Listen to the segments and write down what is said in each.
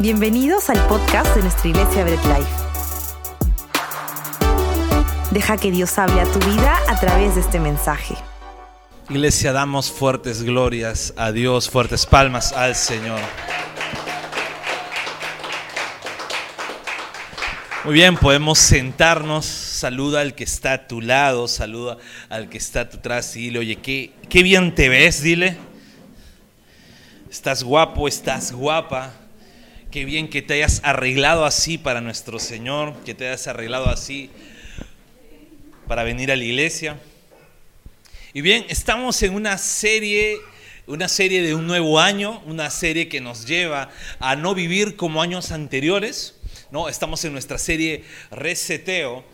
Bienvenidos al podcast de nuestra iglesia Bread Life. Deja que Dios hable a tu vida a través de este mensaje. Iglesia, damos fuertes glorias a Dios, fuertes palmas al Señor. Muy bien, podemos sentarnos. Saluda al que está a tu lado, saluda al que está a tu atrás y dile, oye, qué, qué bien te ves, dile. Estás guapo, estás guapa. Qué bien que te hayas arreglado así para nuestro Señor, que te hayas arreglado así para venir a la iglesia. Y bien, estamos en una serie, una serie de un nuevo año, una serie que nos lleva a no vivir como años anteriores. ¿no? Estamos en nuestra serie Reseteo,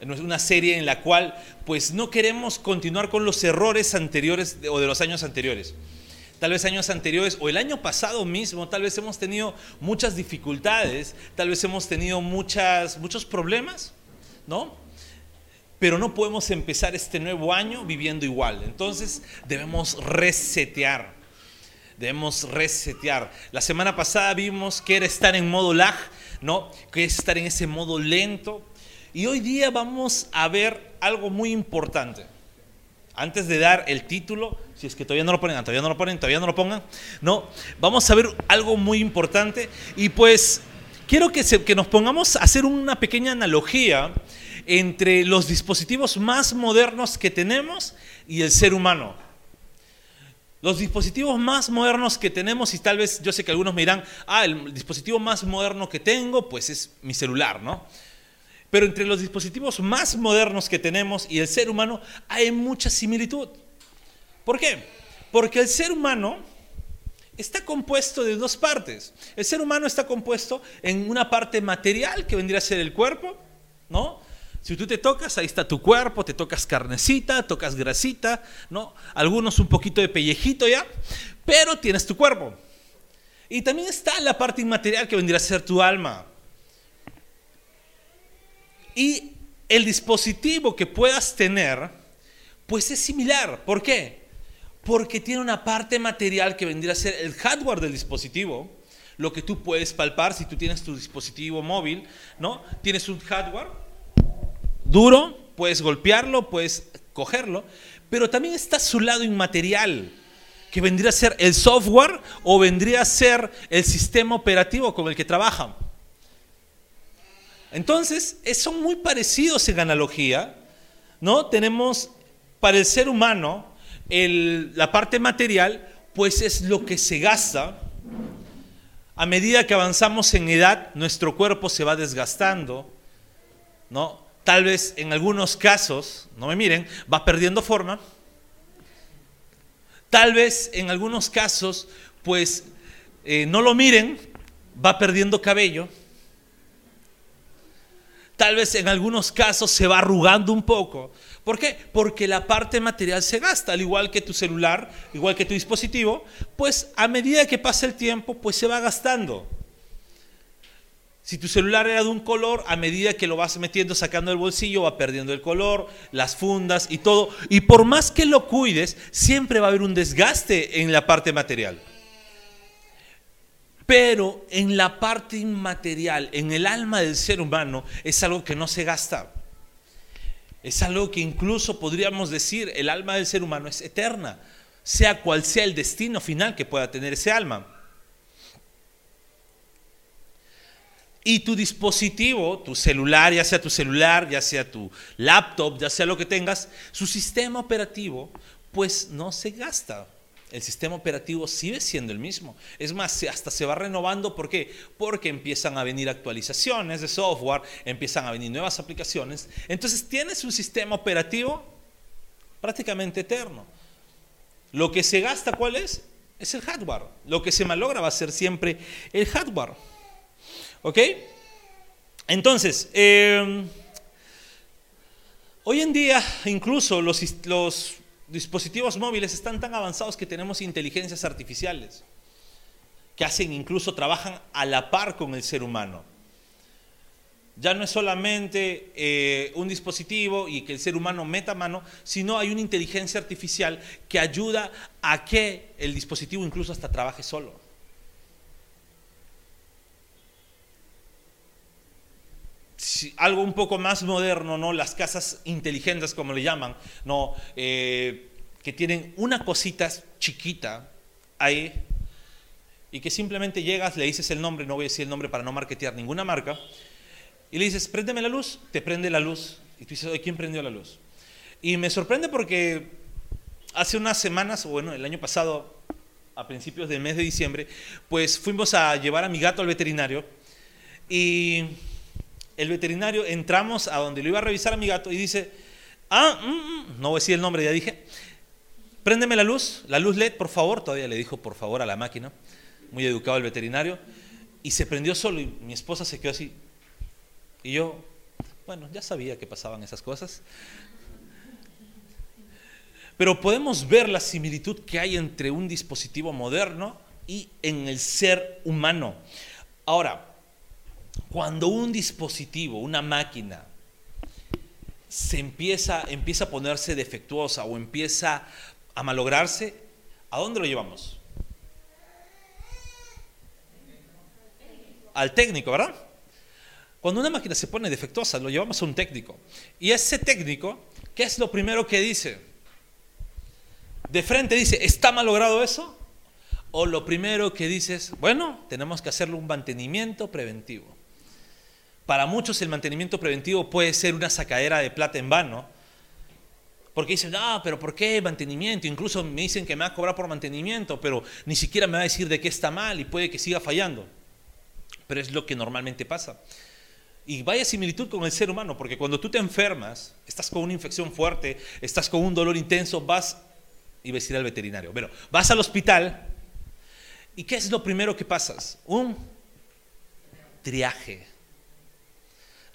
una serie en la cual pues no queremos continuar con los errores anteriores o de los años anteriores tal vez años anteriores o el año pasado mismo, tal vez hemos tenido muchas dificultades, tal vez hemos tenido muchas, muchos problemas, ¿no? Pero no podemos empezar este nuevo año viviendo igual. Entonces debemos resetear. Debemos resetear. La semana pasada vimos que era estar en modo lag, ¿no? Que es estar en ese modo lento. Y hoy día vamos a ver algo muy importante. Antes de dar el título, si es que todavía no lo ponen, todavía no lo ponen, todavía no lo pongan, no, vamos a ver algo muy importante y pues quiero que, que nos pongamos a hacer una pequeña analogía entre los dispositivos más modernos que tenemos y el ser humano. Los dispositivos más modernos que tenemos, y tal vez yo sé que algunos me dirán, ah, el dispositivo más moderno que tengo, pues es mi celular, ¿no? Pero entre los dispositivos más modernos que tenemos y el ser humano hay mucha similitud. ¿Por qué? Porque el ser humano está compuesto de dos partes. El ser humano está compuesto en una parte material que vendría a ser el cuerpo, ¿no? Si tú te tocas, ahí está tu cuerpo, te tocas carnecita, tocas grasita, ¿no? Algunos un poquito de pellejito ya, pero tienes tu cuerpo. Y también está la parte inmaterial que vendría a ser tu alma. Y el dispositivo que puedas tener, pues es similar. ¿Por qué? Porque tiene una parte material que vendría a ser el hardware del dispositivo, lo que tú puedes palpar si tú tienes tu dispositivo móvil, ¿no? Tienes un hardware duro, puedes golpearlo, puedes cogerlo, pero también está su lado inmaterial, que vendría a ser el software o vendría a ser el sistema operativo con el que trabajan. Entonces, son muy parecidos en analogía, ¿no? Tenemos para el ser humano la parte material, pues es lo que se gasta. A medida que avanzamos en edad, nuestro cuerpo se va desgastando, ¿no? Tal vez en algunos casos, no me miren, va perdiendo forma. Tal vez en algunos casos, pues eh, no lo miren, va perdiendo cabello tal vez en algunos casos se va arrugando un poco. ¿Por qué? Porque la parte material se gasta, al igual que tu celular, igual que tu dispositivo, pues a medida que pasa el tiempo, pues se va gastando. Si tu celular era de un color, a medida que lo vas metiendo, sacando del bolsillo, va perdiendo el color, las fundas y todo. Y por más que lo cuides, siempre va a haber un desgaste en la parte material. Pero en la parte inmaterial, en el alma del ser humano, es algo que no se gasta. Es algo que incluso podríamos decir, el alma del ser humano es eterna, sea cual sea el destino final que pueda tener ese alma. Y tu dispositivo, tu celular, ya sea tu celular, ya sea tu laptop, ya sea lo que tengas, su sistema operativo, pues no se gasta el sistema operativo sigue siendo el mismo. Es más, hasta se va renovando. ¿Por qué? Porque empiezan a venir actualizaciones de software, empiezan a venir nuevas aplicaciones. Entonces tienes un sistema operativo prácticamente eterno. Lo que se gasta, ¿cuál es? Es el hardware. Lo que se malogra va a ser siempre el hardware. ¿Ok? Entonces, eh, hoy en día incluso los, los dispositivos móviles están tan avanzados que tenemos inteligencias artificiales que hacen incluso trabajan a la par con el ser humano. Ya no es solamente eh, un dispositivo y que el ser humano meta mano, sino hay una inteligencia artificial que ayuda a que el dispositivo incluso hasta trabaje solo. Algo un poco más moderno, ¿no? Las casas inteligentes, como le llaman, ¿no? Eh, que tienen una cosita chiquita ahí y que simplemente llegas, le dices el nombre, no voy a decir el nombre para no marketear ninguna marca, y le dices, préndeme la luz, te prende la luz. Y tú dices, ¿quién prendió la luz? Y me sorprende porque hace unas semanas, bueno, el año pasado, a principios del mes de diciembre, pues fuimos a llevar a mi gato al veterinario y el veterinario entramos a donde lo iba a revisar a mi gato y dice, ah, mm, mm", no voy a decir el nombre, ya dije, préndeme la luz, la luz LED, por favor, todavía le dijo por favor a la máquina, muy educado el veterinario, y se prendió solo y mi esposa se quedó así. Y yo, bueno, ya sabía que pasaban esas cosas. Pero podemos ver la similitud que hay entre un dispositivo moderno y en el ser humano. Ahora, cuando un dispositivo, una máquina, se empieza, empieza a ponerse defectuosa o empieza a malograrse, ¿a dónde lo llevamos? Al técnico, ¿verdad? Cuando una máquina se pone defectuosa, lo llevamos a un técnico. Y ese técnico, ¿qué es lo primero que dice? De frente dice, ¿está malogrado eso? O lo primero que dice es, bueno, tenemos que hacerle un mantenimiento preventivo. Para muchos el mantenimiento preventivo puede ser una sacadera de plata en vano, porque dicen, ah, pero ¿por qué mantenimiento? Incluso me dicen que me va a cobrar por mantenimiento, pero ni siquiera me va a decir de qué está mal y puede que siga fallando. Pero es lo que normalmente pasa. Y vaya similitud con el ser humano, porque cuando tú te enfermas, estás con una infección fuerte, estás con un dolor intenso, vas y a ir al veterinario. Pero vas al hospital y ¿qué es lo primero que pasas? Un triaje.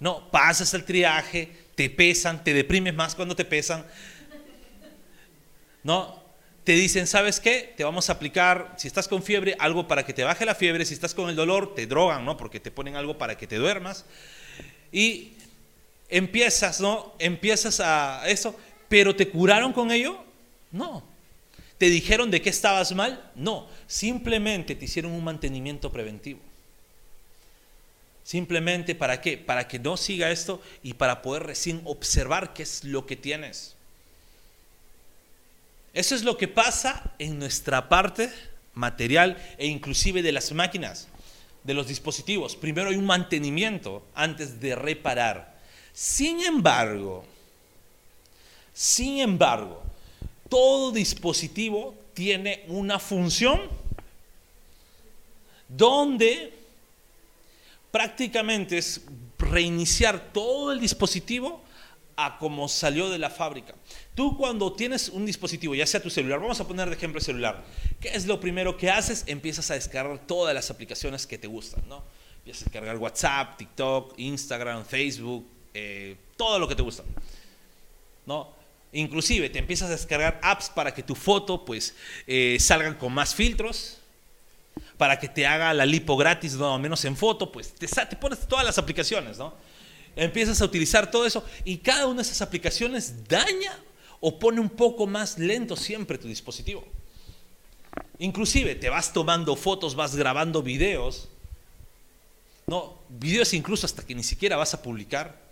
No, pasas el triaje, te pesan, te deprimes más cuando te pesan. No, te dicen, ¿sabes qué? Te vamos a aplicar, si estás con fiebre, algo para que te baje la fiebre, si estás con el dolor, te drogan, ¿no? Porque te ponen algo para que te duermas. Y empiezas, ¿no? Empiezas a eso, pero ¿te curaron con ello? No. ¿Te dijeron de qué estabas mal? No. Simplemente te hicieron un mantenimiento preventivo. Simplemente para qué? Para que no siga esto y para poder recién observar qué es lo que tienes. Eso es lo que pasa en nuestra parte material e inclusive de las máquinas, de los dispositivos. Primero hay un mantenimiento antes de reparar. Sin embargo, sin embargo, todo dispositivo tiene una función donde prácticamente es reiniciar todo el dispositivo a como salió de la fábrica. Tú cuando tienes un dispositivo, ya sea tu celular, vamos a poner de ejemplo el celular, ¿qué es lo primero que haces? Empiezas a descargar todas las aplicaciones que te gustan, ¿no? Empiezas a descargar WhatsApp, TikTok, Instagram, Facebook, eh, todo lo que te gusta, ¿no? Inclusive te empiezas a descargar apps para que tu foto pues eh, salgan con más filtros, para que te haga la lipo gratis, no menos en foto, pues te, te pones todas las aplicaciones, ¿no? Empiezas a utilizar todo eso y cada una de esas aplicaciones daña o pone un poco más lento siempre tu dispositivo. Inclusive te vas tomando fotos, vas grabando videos, no, videos incluso hasta que ni siquiera vas a publicar.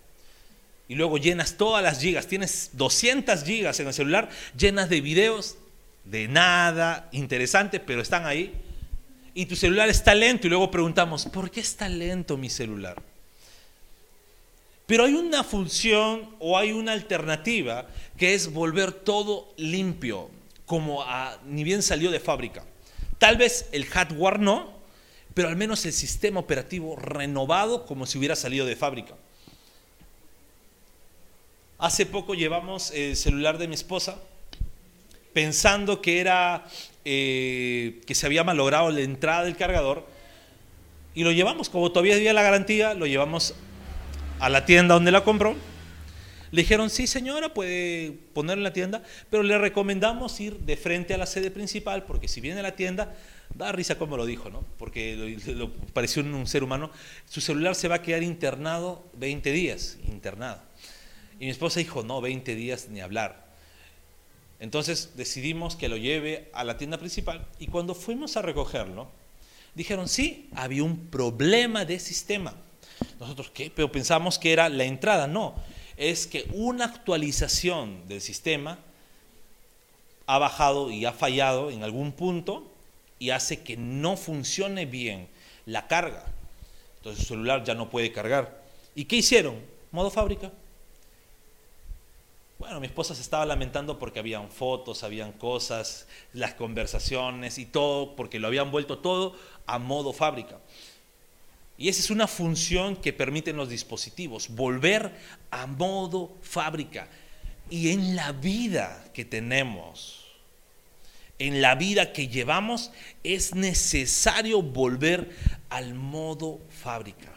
Y luego llenas todas las gigas, tienes 200 gigas en el celular llenas de videos de nada interesante, pero están ahí. Y tu celular está lento y luego preguntamos, ¿por qué está lento mi celular? Pero hay una función o hay una alternativa que es volver todo limpio, como ni bien salió de fábrica. Tal vez el hardware no, pero al menos el sistema operativo renovado como si hubiera salido de fábrica. Hace poco llevamos el celular de mi esposa pensando que era eh, que se había malogrado la entrada del cargador y lo llevamos, como todavía había la garantía, lo llevamos a la tienda donde la compró. Le dijeron, sí señora, puede ponerlo en la tienda, pero le recomendamos ir de frente a la sede principal, porque si viene a la tienda, da risa como lo dijo, ¿no? Porque lo, pareció un, ser humano, su celular se va a quedar internado 20 días, internado. Y mi esposa dijo, no, 20 días ni hablar. Entonces decidimos que lo lleve a la tienda principal y cuando fuimos a recogerlo, dijeron, sí, había un problema de sistema. Nosotros, ¿qué? Pero pensamos que era la entrada. No, es que una actualización del sistema ha bajado y ha fallado en algún punto y hace que no funcione bien la carga. Entonces el celular ya no puede cargar. ¿Y qué hicieron? Modo fábrica. Bueno, mi esposa se estaba lamentando porque habían fotos, habían cosas, las conversaciones y todo, porque lo habían vuelto todo a modo fábrica. Y esa es una función que permiten los dispositivos, volver a modo fábrica. Y en la vida que tenemos, en la vida que llevamos, es necesario volver al modo fábrica,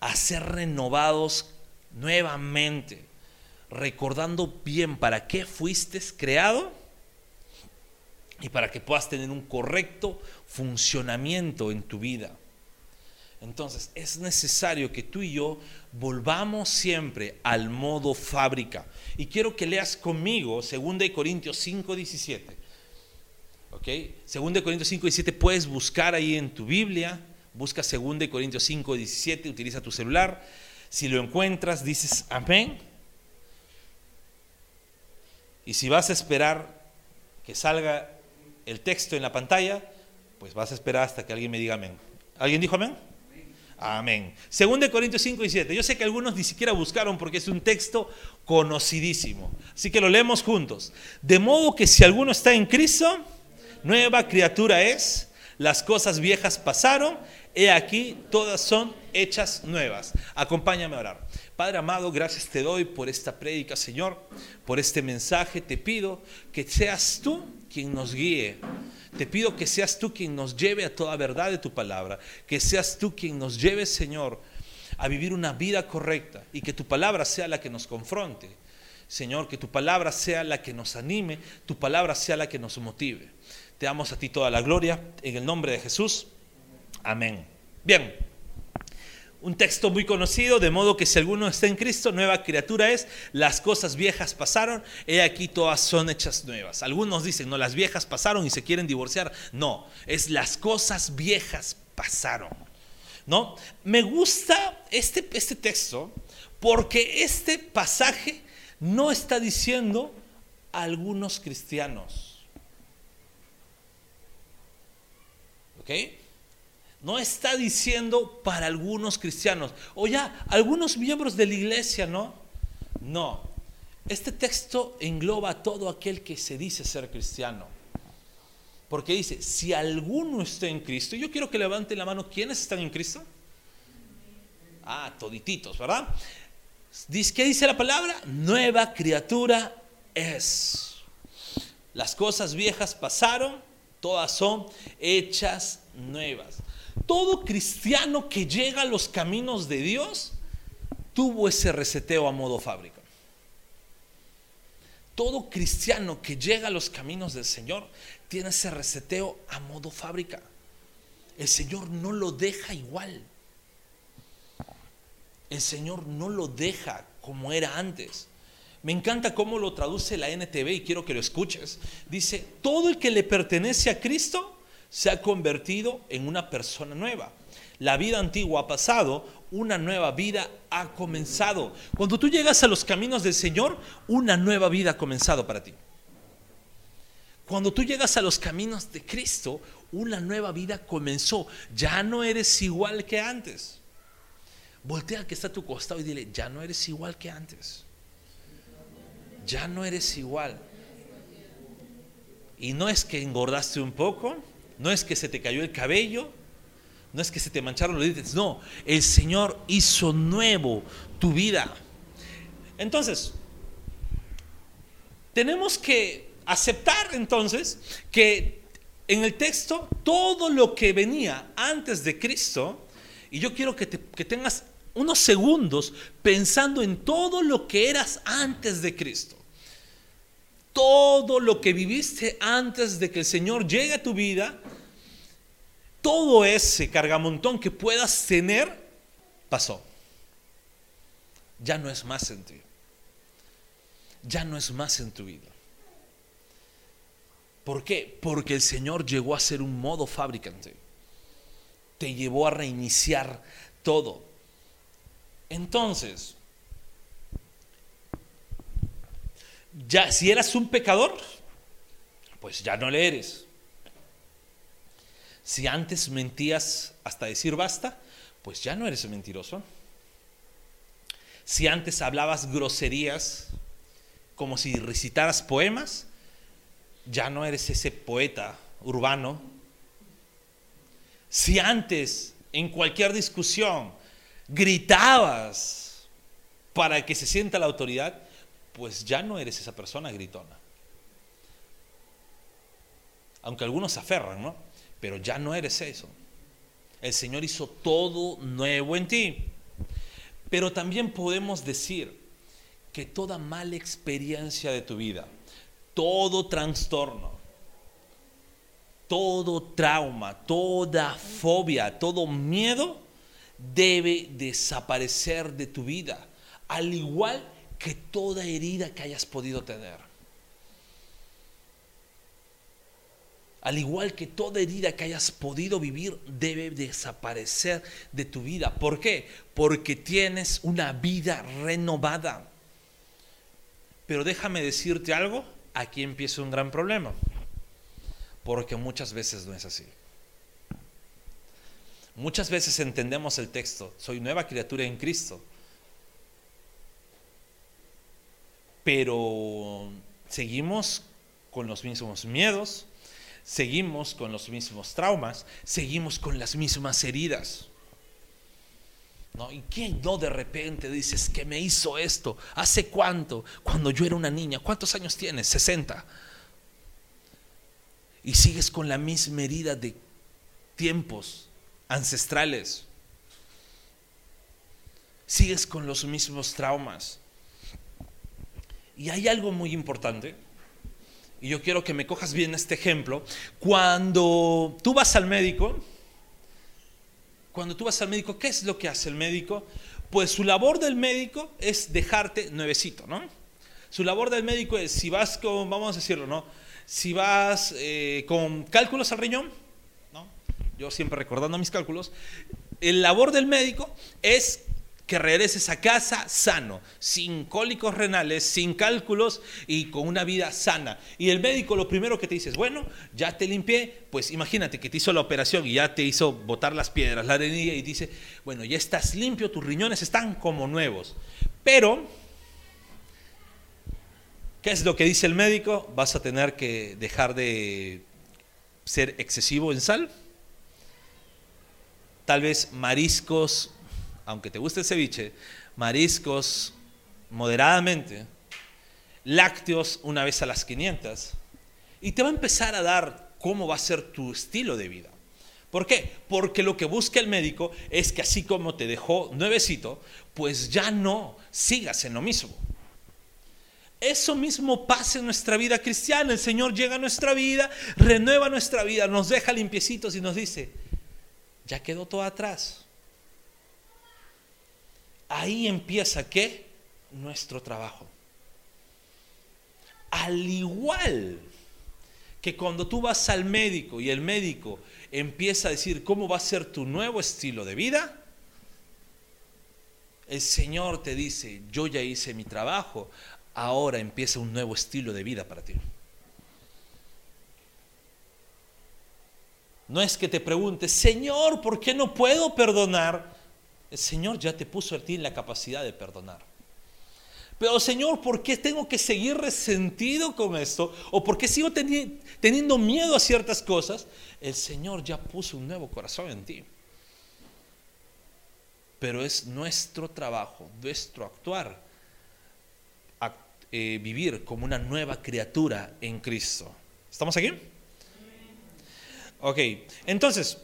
a ser renovados nuevamente recordando bien para qué fuiste creado y para que puedas tener un correcto funcionamiento en tu vida. Entonces, es necesario que tú y yo volvamos siempre al modo fábrica. Y quiero que leas conmigo 2 Corintios 5, 17. ¿Ok? 2 Corintios 5, 17 puedes buscar ahí en tu Biblia. Busca 2 Corintios 5, 17, utiliza tu celular. Si lo encuentras, dices amén. Y si vas a esperar que salga el texto en la pantalla, pues vas a esperar hasta que alguien me diga amén. ¿Alguien dijo amén? Amén. Según de Corintios 5 y 7. Yo sé que algunos ni siquiera buscaron porque es un texto conocidísimo. Así que lo leemos juntos. De modo que si alguno está en Cristo, nueva criatura es, las cosas viejas pasaron, he aquí, todas son hechas nuevas. Acompáñame a orar. Padre amado, gracias te doy por esta prédica, Señor, por este mensaje. Te pido que seas tú quien nos guíe. Te pido que seas tú quien nos lleve a toda verdad de tu palabra. Que seas tú quien nos lleve, Señor, a vivir una vida correcta y que tu palabra sea la que nos confronte. Señor, que tu palabra sea la que nos anime, tu palabra sea la que nos motive. Te damos a ti toda la gloria en el nombre de Jesús. Amén. Bien un texto muy conocido, de modo que si alguno está en Cristo, nueva criatura es, las cosas viejas pasaron, he aquí todas son hechas nuevas. Algunos dicen, no, las viejas pasaron y se quieren divorciar. No, es las cosas viejas pasaron. ¿No? Me gusta este, este texto porque este pasaje no está diciendo algunos cristianos. ¿Ok? No está diciendo para algunos cristianos, o ya, algunos miembros de la iglesia, ¿no? No. Este texto engloba a todo aquel que se dice ser cristiano. Porque dice, si alguno está en Cristo, yo quiero que levanten la mano, ¿quiénes están en Cristo? Ah, todititos, ¿verdad? ¿Qué dice la palabra? Nueva criatura es. Las cosas viejas pasaron, todas son hechas nuevas. Todo cristiano que llega a los caminos de Dios tuvo ese reseteo a modo fábrica. Todo cristiano que llega a los caminos del Señor tiene ese reseteo a modo fábrica. El Señor no lo deja igual. El Señor no lo deja como era antes. Me encanta cómo lo traduce la NTV y quiero que lo escuches. Dice, todo el que le pertenece a Cristo se ha convertido en una persona nueva. La vida antigua ha pasado, una nueva vida ha comenzado. Cuando tú llegas a los caminos del Señor, una nueva vida ha comenzado para ti. Cuando tú llegas a los caminos de Cristo, una nueva vida comenzó. Ya no eres igual que antes. Voltea al que está a tu costado y dile, ya no eres igual que antes. Ya no eres igual. Y no es que engordaste un poco, no es que se te cayó el cabello, no es que se te mancharon los dientes, no, el Señor hizo nuevo tu vida. Entonces, tenemos que aceptar entonces que en el texto todo lo que venía antes de Cristo, y yo quiero que, que tengas unos segundos pensando en todo lo que eras antes de Cristo todo lo que viviste antes de que el Señor llegue a tu vida, todo ese cargamontón que puedas tener, pasó. Ya no es más en ti. Ya no es más en tu vida. ¿Por qué? Porque el Señor llegó a ser un modo fabricante. Te llevó a reiniciar todo. Entonces, ya si eras un pecador, pues ya no le eres. Si antes mentías hasta decir basta, pues ya no eres mentiroso. Si antes hablabas groserías como si recitaras poemas, ya no eres ese poeta urbano. Si antes en cualquier discusión gritabas para que se sienta la autoridad, pues ya no eres esa persona gritona. Aunque algunos se aferran, ¿no? Pero ya no eres eso. El Señor hizo todo nuevo en ti. Pero también podemos decir que toda mala experiencia de tu vida, todo trastorno, todo trauma, toda fobia, todo miedo debe desaparecer de tu vida, al igual que toda herida que hayas podido tener. Al igual que toda herida que hayas podido vivir debe desaparecer de tu vida. ¿Por qué? Porque tienes una vida renovada. Pero déjame decirte algo, aquí empieza un gran problema. Porque muchas veces no es así. Muchas veces entendemos el texto, soy nueva criatura en Cristo. Pero seguimos con los mismos miedos, seguimos con los mismos traumas, seguimos con las mismas heridas. ¿No? ¿Y quién no de repente dices que me hizo esto? ¿Hace cuánto? Cuando yo era una niña. ¿Cuántos años tienes? 60. Y sigues con la misma herida de tiempos ancestrales. Sigues con los mismos traumas. Y hay algo muy importante, y yo quiero que me cojas bien este ejemplo. Cuando tú vas al médico, cuando tú vas al médico, ¿qué es lo que hace el médico? Pues su labor del médico es dejarte nuevecito, ¿no? Su labor del médico es, si vas con, vamos a decirlo, ¿no? Si vas eh, con cálculos al riñón, ¿no? Yo siempre recordando mis cálculos, el labor del médico es que regreses a casa sano, sin cólicos renales, sin cálculos y con una vida sana. Y el médico lo primero que te dice es, bueno, ya te limpié, pues imagínate que te hizo la operación y ya te hizo botar las piedras, la arenilla y dice, bueno, ya estás limpio, tus riñones están como nuevos. Pero, ¿qué es lo que dice el médico? Vas a tener que dejar de ser excesivo en sal, tal vez mariscos aunque te guste el ceviche, mariscos moderadamente, lácteos una vez a las 500, y te va a empezar a dar cómo va a ser tu estilo de vida. ¿Por qué? Porque lo que busca el médico es que así como te dejó nuevecito, pues ya no sigas en lo mismo. Eso mismo pasa en nuestra vida cristiana. El Señor llega a nuestra vida, renueva nuestra vida, nos deja limpiecitos y nos dice, ya quedó todo atrás ahí empieza qué? Nuestro trabajo. Al igual que cuando tú vas al médico y el médico empieza a decir cómo va a ser tu nuevo estilo de vida, el Señor te dice, yo ya hice mi trabajo, ahora empieza un nuevo estilo de vida para ti. No es que te preguntes, Señor, ¿por qué no puedo perdonar? El Señor ya te puso a ti la capacidad de perdonar. Pero Señor, ¿por qué tengo que seguir resentido con esto? ¿O por qué sigo teniendo miedo a ciertas cosas? El Señor ya puso un nuevo corazón en ti. Pero es nuestro trabajo, nuestro actuar, eh, vivir como una nueva criatura en Cristo. ¿Estamos aquí? Ok, entonces,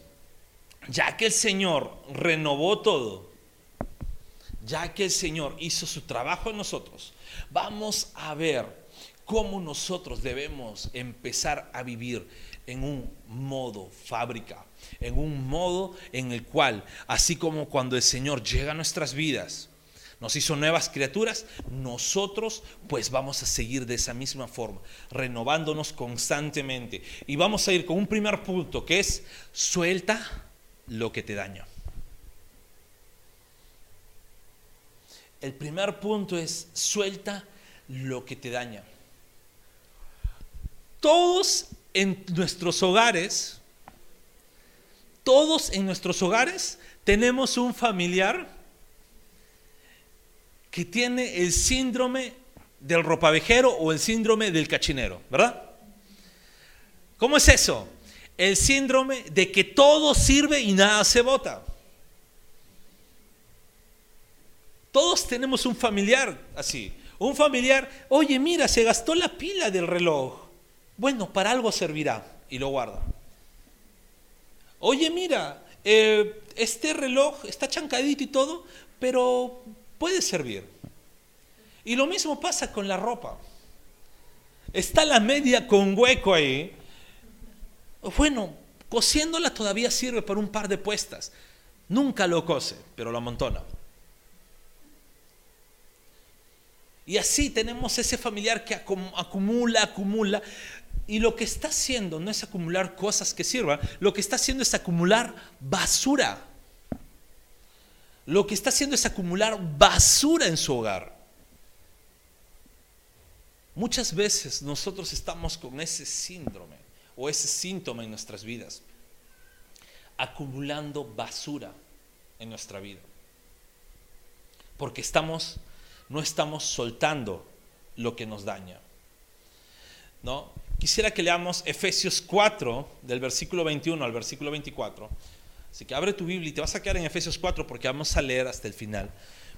ya que el Señor renovó todo, ya que el Señor hizo su trabajo en nosotros, vamos a ver cómo nosotros debemos empezar a vivir en un modo fábrica, en un modo en el cual, así como cuando el Señor llega a nuestras vidas, nos hizo nuevas criaturas, nosotros pues vamos a seguir de esa misma forma, renovándonos constantemente. Y vamos a ir con un primer punto que es suelta lo que te daña. El primer punto es suelta lo que te daña. Todos en nuestros hogares, todos en nuestros hogares tenemos un familiar que tiene el síndrome del ropavejero o el síndrome del cachinero, ¿verdad? ¿Cómo es eso? El síndrome de que todo sirve y nada se bota. Todos tenemos un familiar así. Un familiar, oye, mira, se gastó la pila del reloj. Bueno, para algo servirá y lo guarda. Oye, mira, eh, este reloj está chancadito y todo, pero puede servir. Y lo mismo pasa con la ropa. Está la media con hueco ahí. Bueno, cosiéndola todavía sirve para un par de puestas. Nunca lo cose, pero lo amontona. Y así tenemos ese familiar que acumula, acumula. Y lo que está haciendo no es acumular cosas que sirvan, lo que está haciendo es acumular basura. Lo que está haciendo es acumular basura en su hogar. Muchas veces nosotros estamos con ese síndrome o ese síntoma en nuestras vidas, acumulando basura en nuestra vida. Porque estamos no estamos soltando lo que nos daña. ¿No? Quisiera que leamos Efesios 4, del versículo 21 al versículo 24. Así que abre tu Biblia y te vas a quedar en Efesios 4 porque vamos a leer hasta el final.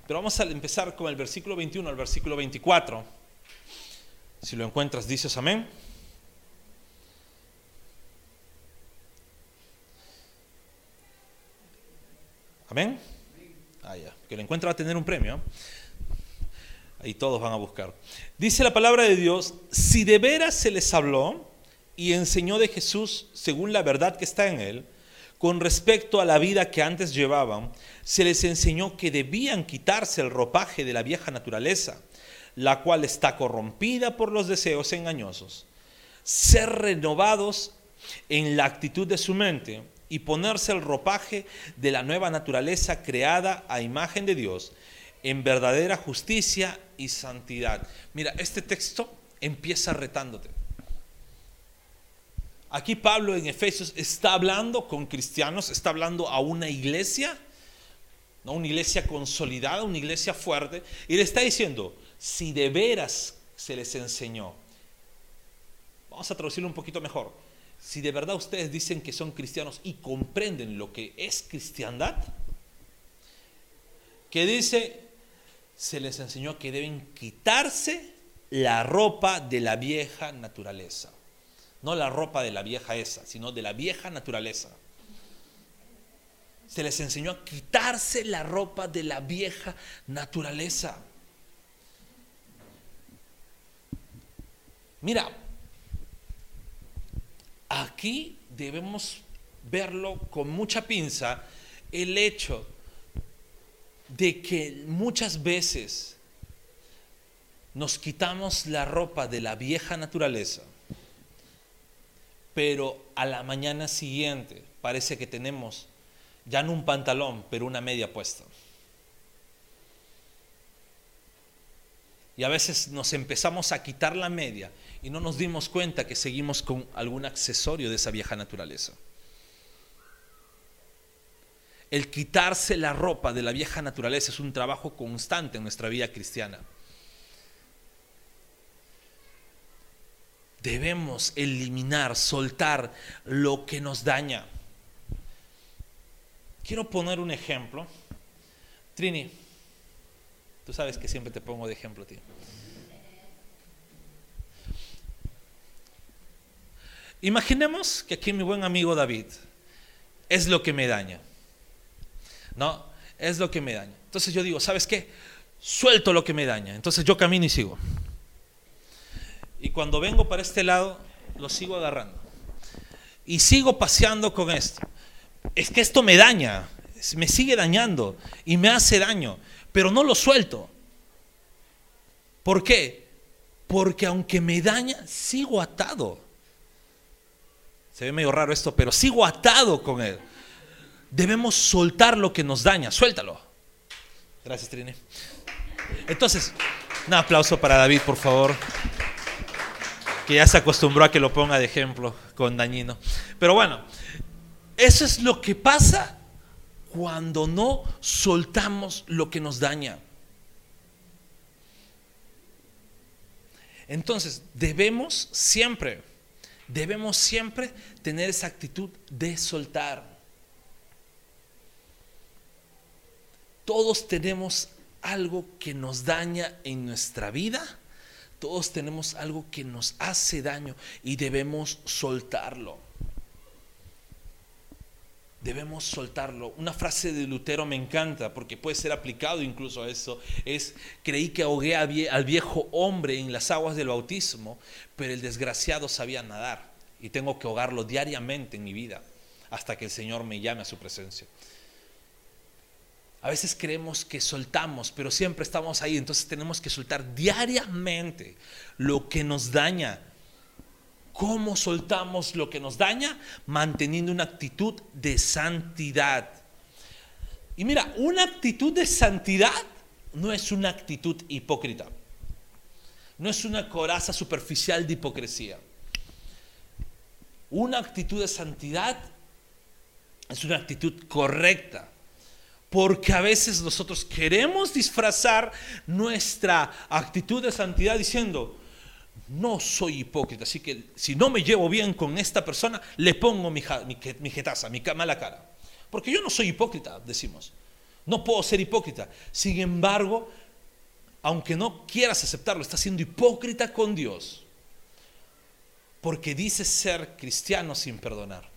Pero vamos a empezar con el versículo 21 al versículo 24. Si lo encuentras, dices amén. Amén. Ah, ya. Que lo encuentra va a tener un premio. Ahí todos van a buscar. Dice la palabra de Dios, si de veras se les habló y enseñó de Jesús según la verdad que está en él, con respecto a la vida que antes llevaban, se les enseñó que debían quitarse el ropaje de la vieja naturaleza, la cual está corrompida por los deseos engañosos, ser renovados en la actitud de su mente y ponerse el ropaje de la nueva naturaleza creada a imagen de Dios en verdadera justicia y santidad. Mira, este texto empieza retándote. Aquí Pablo en Efesios está hablando con cristianos, está hablando a una iglesia, ¿no? una iglesia consolidada, una iglesia fuerte, y le está diciendo, si de veras se les enseñó, vamos a traducirlo un poquito mejor, si de verdad ustedes dicen que son cristianos y comprenden lo que es cristiandad, que dice, se les enseñó que deben quitarse la ropa de la vieja naturaleza. No la ropa de la vieja esa, sino de la vieja naturaleza. Se les enseñó a quitarse la ropa de la vieja naturaleza. Mira, aquí debemos verlo con mucha pinza el hecho de que muchas veces nos quitamos la ropa de la vieja naturaleza, pero a la mañana siguiente parece que tenemos ya no un pantalón, pero una media puesta. Y a veces nos empezamos a quitar la media y no nos dimos cuenta que seguimos con algún accesorio de esa vieja naturaleza el quitarse la ropa de la vieja naturaleza es un trabajo constante en nuestra vida cristiana. Debemos eliminar, soltar lo que nos daña. Quiero poner un ejemplo. Trini, tú sabes que siempre te pongo de ejemplo, tío. Imaginemos que aquí mi buen amigo David es lo que me daña. No, es lo que me daña. Entonces yo digo, ¿sabes qué? Suelto lo que me daña. Entonces yo camino y sigo. Y cuando vengo para este lado, lo sigo agarrando. Y sigo paseando con esto. Es que esto me daña, me sigue dañando y me hace daño, pero no lo suelto. ¿Por qué? Porque aunque me daña, sigo atado. Se ve medio raro esto, pero sigo atado con él debemos soltar lo que nos daña. Suéltalo. Gracias, Trine. Entonces, un aplauso para David, por favor. Que ya se acostumbró a que lo ponga de ejemplo con dañino. Pero bueno, eso es lo que pasa cuando no soltamos lo que nos daña. Entonces, debemos siempre, debemos siempre tener esa actitud de soltar. Todos tenemos algo que nos daña en nuestra vida. Todos tenemos algo que nos hace daño y debemos soltarlo. Debemos soltarlo. Una frase de Lutero me encanta porque puede ser aplicado incluso a eso. Es, creí que ahogué al viejo hombre en las aguas del bautismo, pero el desgraciado sabía nadar y tengo que ahogarlo diariamente en mi vida hasta que el Señor me llame a su presencia. A veces creemos que soltamos, pero siempre estamos ahí, entonces tenemos que soltar diariamente lo que nos daña, ¿Cómo soltamos lo que nos daña? Manteniendo una actitud de santidad. Y mira, una actitud de santidad no es una actitud hipócrita. No es una coraza superficial de hipocresía. Una actitud de santidad es una actitud correcta. Porque a veces nosotros queremos disfrazar nuestra actitud de santidad diciendo, no soy hipócrita, así que si no me llevo bien con esta persona, le pongo mi, mi, jetaza, mi mala cara. Porque yo no soy hipócrita, decimos. No puedo ser hipócrita. Sin embargo, aunque no quieras aceptarlo, estás siendo hipócrita con Dios. Porque dice ser cristiano sin perdonar.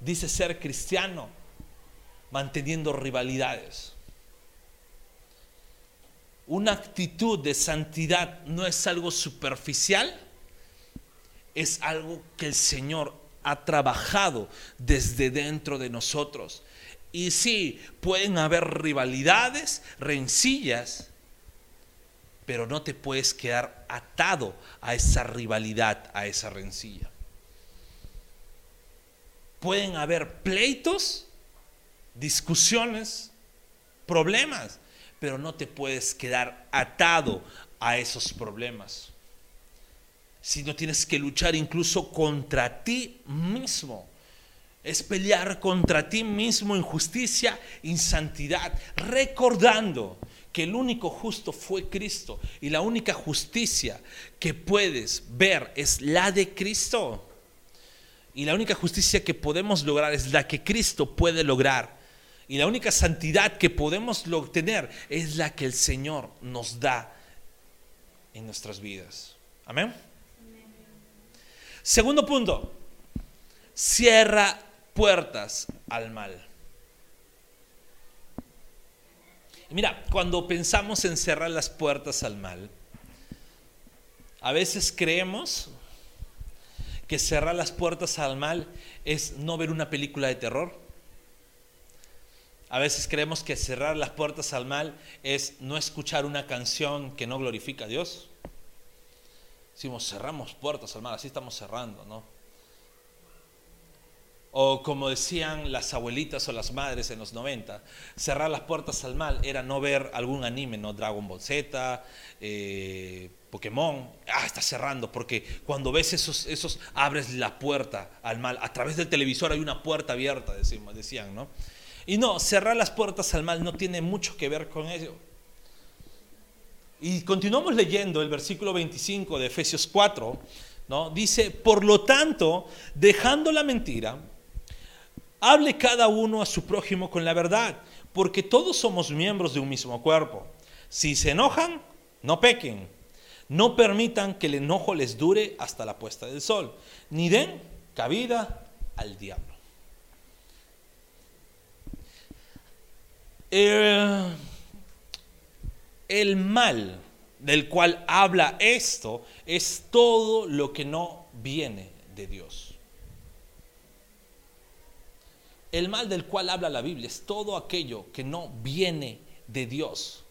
Dice ser cristiano manteniendo rivalidades una actitud de santidad no es algo superficial, es algo que el Señor ha trabajado desde dentro de nosotros. Y sí, pueden haber rivalidades, rencillas, pero no te puedes quedar atado a esa rivalidad, a esa rencilla. Pueden haber pleitos, discusiones, problemas, pero no te puedes quedar atado a esos problemas. Si no tienes que luchar incluso contra ti mismo. Es pelear contra ti mismo en justicia, en santidad, recordando que el único justo fue Cristo y la única justicia que puedes ver es la de Cristo. Y la única justicia que podemos lograr es la que Cristo puede lograr. Y la única santidad que podemos obtener es la que el Señor nos da en nuestras vidas. Amén. Segundo punto, cierra puertas al mal. mira, cuando pensamos en cerrar las puertas al mal, a veces creemos que cerrar las puertas al mal es no ver una película de terror a veces creemos que cerrar las puertas al mal es no escuchar una canción que no glorifica a Dios. Decimos, cerramos puertas al mal, así estamos cerrando, ¿no? O como decían las abuelitas o las madres en los 90, cerrar las puertas al mal era no ver algún anime, ¿no? Dragon Ball Z, eh, Pokémon, ah, está cerrando, porque cuando ves esos, esos, abres la puerta al mal. A través del televisor hay una puerta abierta, decimos, decían, ¿no? Y no, cerrar las puertas al mal no tiene mucho que ver con ello. Y continuamos leyendo el versículo 25 de Efesios 4, ¿no? Dice, por lo tanto, dejando la mentira, hable cada uno a su prójimo con la verdad, porque todos somos miembros de un mismo cuerpo. Si se enojan, no pequen. No permitan que el enojo les dure hasta la puesta del sol, ni den cabida al diablo. Eh, el mal del cual habla esto es todo lo que no viene de Dios. El mal del cual habla la Biblia es todo aquello que no viene de Dios.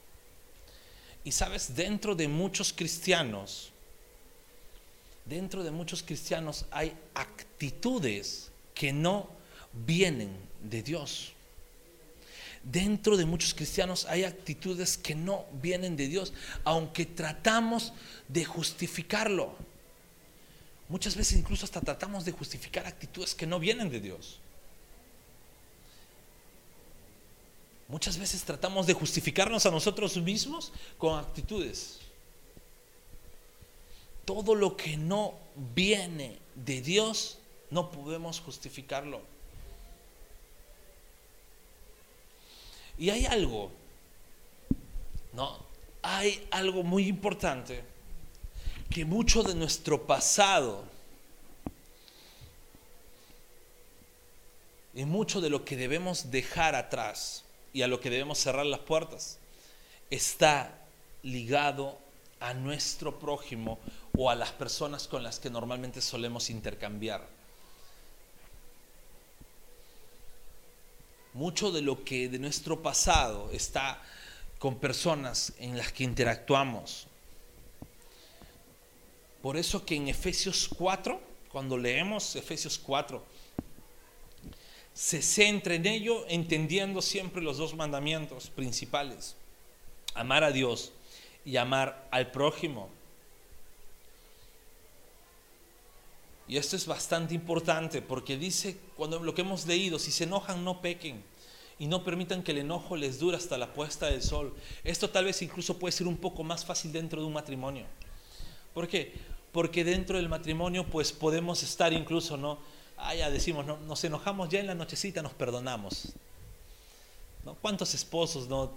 Y sabes, dentro de muchos cristianos, dentro de muchos cristianos hay actitudes que no vienen de Dios dentro de muchos cristianos hay actitudes que no vienen de Dios, aunque tratamos de justificarlo. Muchas veces incluso hasta tratamos de justificar actitudes que no vienen de Dios. Muchas veces tratamos de justificarnos a nosotros mismos con actitudes. Todo lo que no viene de Dios, no podemos justificarlo. Y hay algo, ¿no? Hay algo muy importante que mucho de nuestro pasado y mucho de lo que debemos dejar atrás y a lo que debemos cerrar las puertas está ligado a nuestro prójimo o a las personas con las que normalmente solemos intercambiar. Mucho de lo que de nuestro pasado está con personas en las que interactuamos. Por eso que en Efesios 4, cuando leemos Efesios 4, se centra en ello entendiendo siempre los dos mandamientos principales. Amar a Dios y amar al prójimo. Y esto es bastante importante porque dice, cuando lo que hemos leído, si se enojan no pequen y no permitan que el enojo les dure hasta la puesta del sol. Esto tal vez incluso puede ser un poco más fácil dentro de un matrimonio. ¿Por qué? Porque dentro del matrimonio pues podemos estar incluso, ¿no? ah, ya decimos, ¿no? nos enojamos ya en la nochecita, nos perdonamos. ¿No? ¿Cuántos esposos no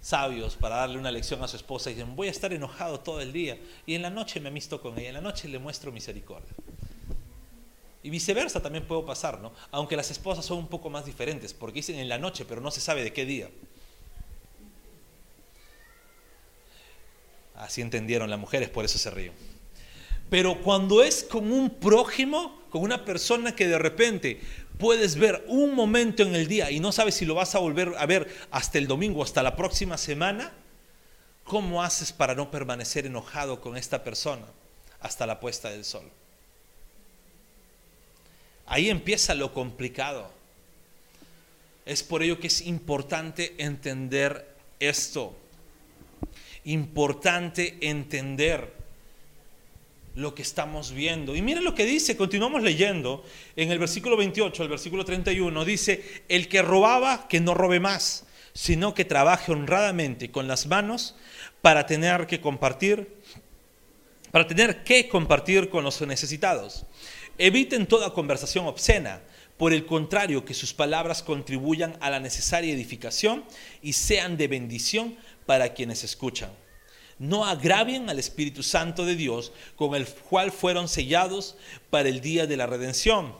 sabios para darle una lección a su esposa y dicen, voy a estar enojado todo el día y en la noche me amisto con ella, en la noche le muestro misericordia? Y viceversa también puede pasar, ¿no? Aunque las esposas son un poco más diferentes, porque dicen en la noche, pero no se sabe de qué día. Así entendieron las mujeres, por eso se ríen. Pero cuando es con un prójimo, con una persona que de repente puedes ver un momento en el día y no sabes si lo vas a volver a ver hasta el domingo, hasta la próxima semana, ¿cómo haces para no permanecer enojado con esta persona hasta la puesta del sol? Ahí empieza lo complicado. Es por ello que es importante entender esto. Importante entender lo que estamos viendo. Y miren lo que dice, continuamos leyendo en el versículo 28, el versículo 31, dice, el que robaba, que no robe más, sino que trabaje honradamente con las manos para tener que compartir, para tener que compartir con los necesitados. Eviten toda conversación obscena, por el contrario, que sus palabras contribuyan a la necesaria edificación y sean de bendición para quienes escuchan no agravien al Espíritu Santo de Dios, con el cual fueron sellados para el día de la redención.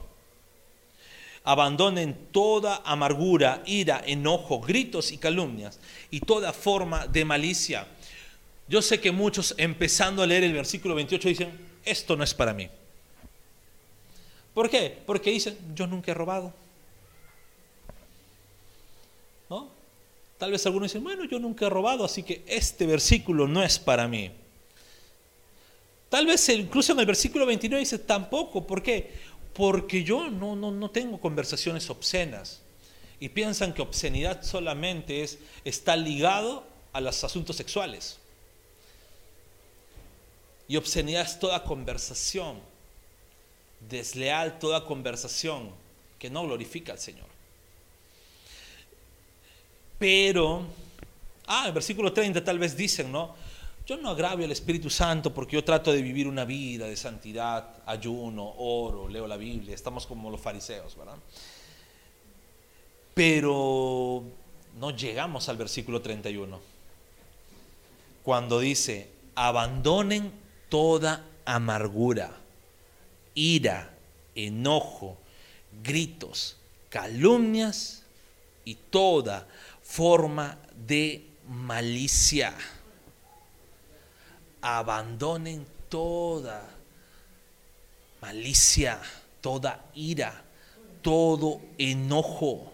Abandonen toda amargura, ira, enojo, gritos y calumnias y toda forma de malicia. Yo sé que muchos empezando a leer el versículo 28 dicen, esto no es para mí. ¿Por qué? Porque dicen, yo nunca he robado. Tal vez algunos dicen, bueno, yo nunca he robado, así que este versículo no es para mí. Tal vez incluso en el versículo 29 dice, tampoco, ¿por qué? Porque yo no, no, no tengo conversaciones obscenas. Y piensan que obscenidad solamente es, está ligado a los asuntos sexuales. Y obscenidad es toda conversación, desleal toda conversación que no glorifica al Señor. Pero, ah, en versículo 30 tal vez dicen, ¿no? Yo no agravio al Espíritu Santo porque yo trato de vivir una vida de santidad, ayuno, oro, leo la Biblia, estamos como los fariseos, ¿verdad? Pero no llegamos al versículo 31, cuando dice, abandonen toda amargura, ira, enojo, gritos, calumnias y toda forma de malicia. Abandonen toda malicia, toda ira, todo enojo.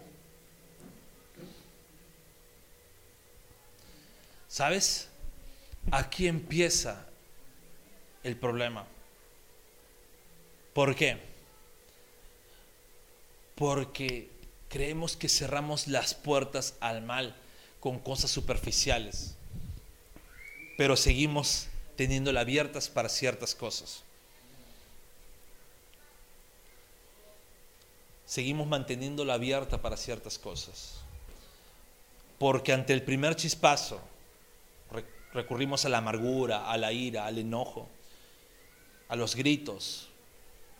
¿Sabes? Aquí empieza el problema. ¿Por qué? Porque creemos que cerramos las puertas al mal con cosas superficiales, pero seguimos teniéndolas abiertas para ciertas cosas. Seguimos manteniéndola abierta para ciertas cosas. Porque ante el primer chispazo recurrimos a la amargura, a la ira, al enojo, a los gritos,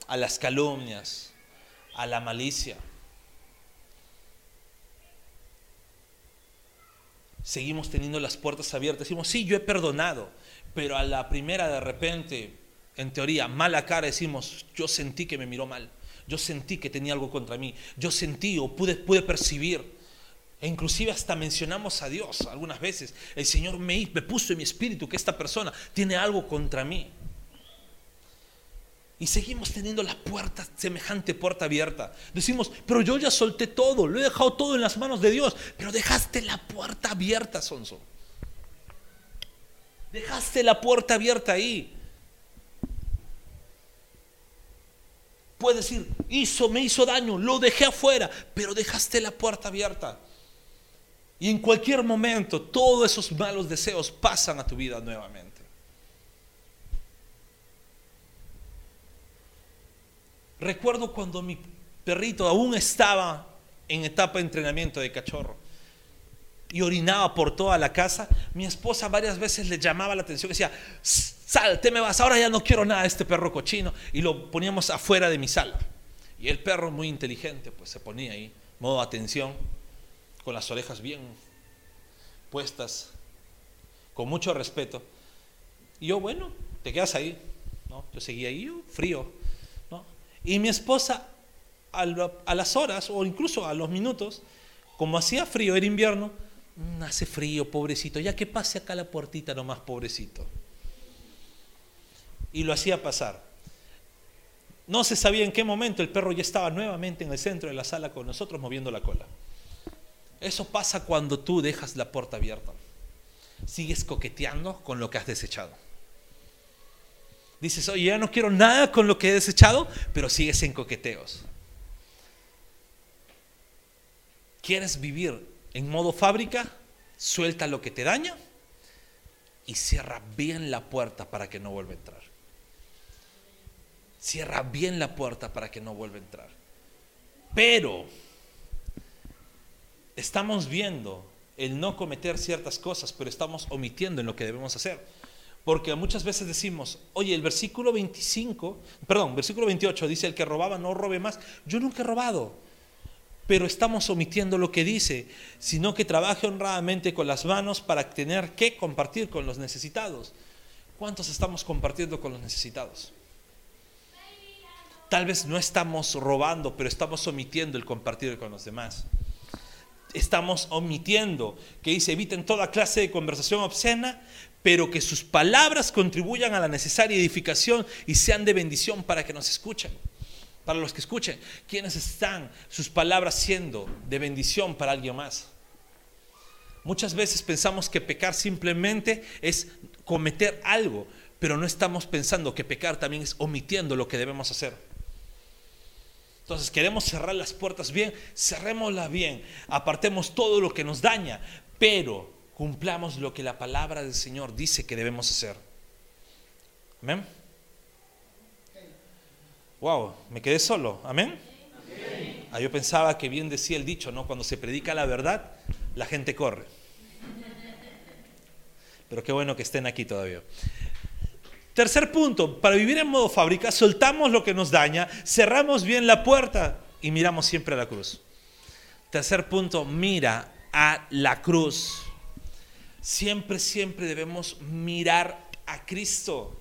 a las calumnias, a la malicia. Seguimos teniendo las puertas abiertas. Decimos, sí, yo he perdonado, pero a la primera de repente, en teoría, mala cara, decimos, yo sentí que me miró mal, yo sentí que tenía algo contra mí, yo sentí o pude, pude percibir e inclusive hasta mencionamos a Dios algunas veces. El Señor me, me puso en mi espíritu que esta persona tiene algo contra mí. Y seguimos teniendo la puerta, semejante puerta abierta. Decimos, pero yo ya solté todo, lo he dejado todo en las manos de Dios. Pero dejaste la puerta abierta, Sonso. Dejaste la puerta abierta ahí. Puedes decir, hizo, me hizo daño, lo dejé afuera, pero dejaste la puerta abierta. Y en cualquier momento todos esos malos deseos pasan a tu vida nuevamente. Recuerdo cuando mi perrito aún estaba en etapa de entrenamiento de cachorro y orinaba por toda la casa, mi esposa varias veces le llamaba la atención, decía, sal, te me vas, ahora ya no quiero nada de este perro cochino, y lo poníamos afuera de mi sala. Y el perro muy inteligente, pues se ponía ahí, modo atención, con las orejas bien puestas, con mucho respeto. Y yo, bueno, te quedas ahí. ¿no? Yo seguía ahí, frío. Y mi esposa, a las horas o incluso a los minutos, como hacía frío, era invierno, mm, hace frío, pobrecito, ya que pase acá la puertita nomás, pobrecito. Y lo hacía pasar. No se sabía en qué momento el perro ya estaba nuevamente en el centro de la sala con nosotros moviendo la cola. Eso pasa cuando tú dejas la puerta abierta. Sigues coqueteando con lo que has desechado. Dices, oye, ya no quiero nada con lo que he desechado, pero sigues en coqueteos. ¿Quieres vivir en modo fábrica? Suelta lo que te daña y cierra bien la puerta para que no vuelva a entrar. Cierra bien la puerta para que no vuelva a entrar. Pero estamos viendo el no cometer ciertas cosas, pero estamos omitiendo en lo que debemos hacer. Porque muchas veces decimos, oye, el versículo 25, perdón, versículo 28 dice, el que robaba no robe más. Yo nunca he robado, pero estamos omitiendo lo que dice, sino que trabaje honradamente con las manos para tener que compartir con los necesitados. ¿Cuántos estamos compartiendo con los necesitados? Tal vez no estamos robando, pero estamos omitiendo el compartir con los demás estamos omitiendo, que dice eviten toda clase de conversación obscena, pero que sus palabras contribuyan a la necesaria edificación y sean de bendición para que nos escuchen. Para los que escuchen, ¿quiénes están sus palabras siendo de bendición para alguien más? Muchas veces pensamos que pecar simplemente es cometer algo, pero no estamos pensando que pecar también es omitiendo lo que debemos hacer. Entonces queremos cerrar las puertas bien, cerrémoslas bien, apartemos todo lo que nos daña, pero cumplamos lo que la palabra del Señor dice que debemos hacer. Amén. Wow, me quedé solo. Amén. Ah, yo pensaba que bien decía el dicho, ¿no? Cuando se predica la verdad, la gente corre. Pero qué bueno que estén aquí todavía. Tercer punto, para vivir en modo fábrica, soltamos lo que nos daña, cerramos bien la puerta y miramos siempre a la cruz. Tercer punto, mira a la cruz. Siempre, siempre debemos mirar a Cristo.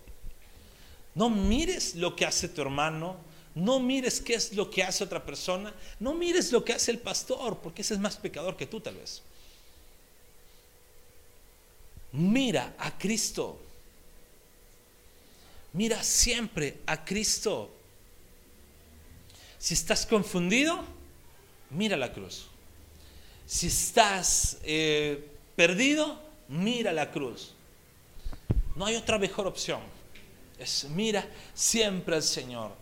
No mires lo que hace tu hermano, no mires qué es lo que hace otra persona, no mires lo que hace el pastor, porque ese es más pecador que tú tal vez. Mira a Cristo. Mira siempre a Cristo. Si estás confundido, mira la cruz. Si estás eh, perdido, mira la cruz. No hay otra mejor opción. Es mira siempre al Señor.